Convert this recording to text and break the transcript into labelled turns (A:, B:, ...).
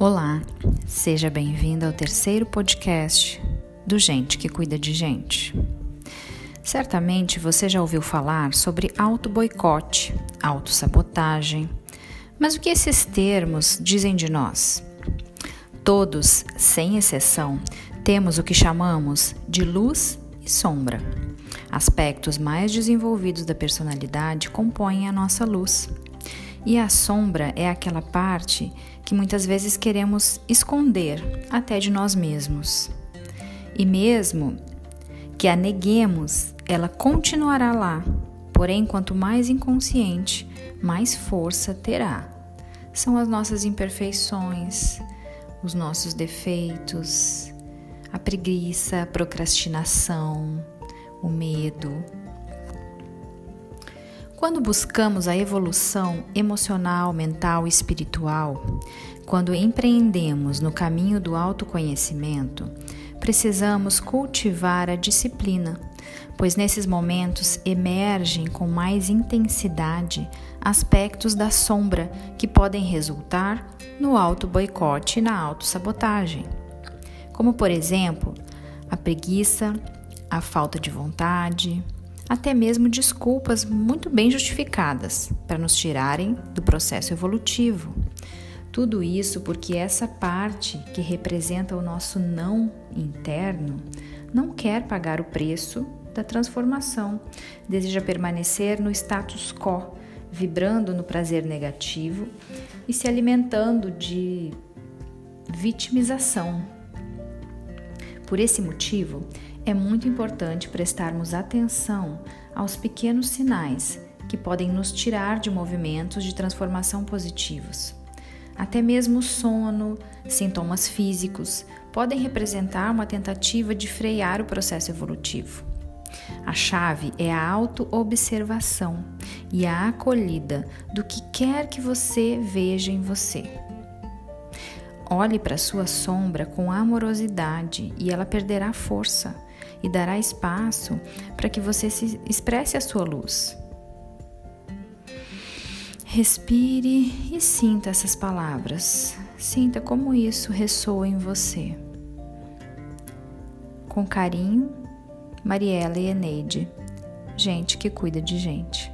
A: Olá, seja bem-vindo ao terceiro podcast do Gente que Cuida de Gente. Certamente você já ouviu falar sobre auto-boicote, autossabotagem, mas o que esses termos dizem de nós? Todos, sem exceção, temos o que chamamos de luz e sombra. Aspectos mais desenvolvidos da personalidade compõem a nossa luz e a sombra é aquela parte que muitas vezes queremos esconder até de nós mesmos. E mesmo que a neguemos, ela continuará lá. Porém, quanto mais inconsciente, mais força terá. São as nossas imperfeições, os nossos defeitos, a preguiça, a procrastinação, o medo, quando buscamos a evolução emocional, mental e espiritual, quando empreendemos no caminho do autoconhecimento, precisamos cultivar a disciplina, pois nesses momentos emergem com mais intensidade aspectos da sombra que podem resultar no auto-boicote e na autossabotagem. Como, por exemplo, a preguiça, a falta de vontade, até mesmo desculpas muito bem justificadas para nos tirarem do processo evolutivo. Tudo isso porque essa parte que representa o nosso não interno não quer pagar o preço da transformação, deseja permanecer no status quo, vibrando no prazer negativo e se alimentando de vitimização. Por esse motivo, é muito importante prestarmos atenção aos pequenos sinais que podem nos tirar de movimentos de transformação positivos. Até mesmo sono, sintomas físicos podem representar uma tentativa de frear o processo evolutivo. A chave é a autoobservação e a acolhida do que quer que você veja em você. Olhe para sua sombra com amorosidade e ela perderá força e dará espaço para que você se expresse a sua luz. Respire e sinta essas palavras. Sinta como isso ressoa em você. Com carinho, Mariela e Eneide, gente que cuida de gente.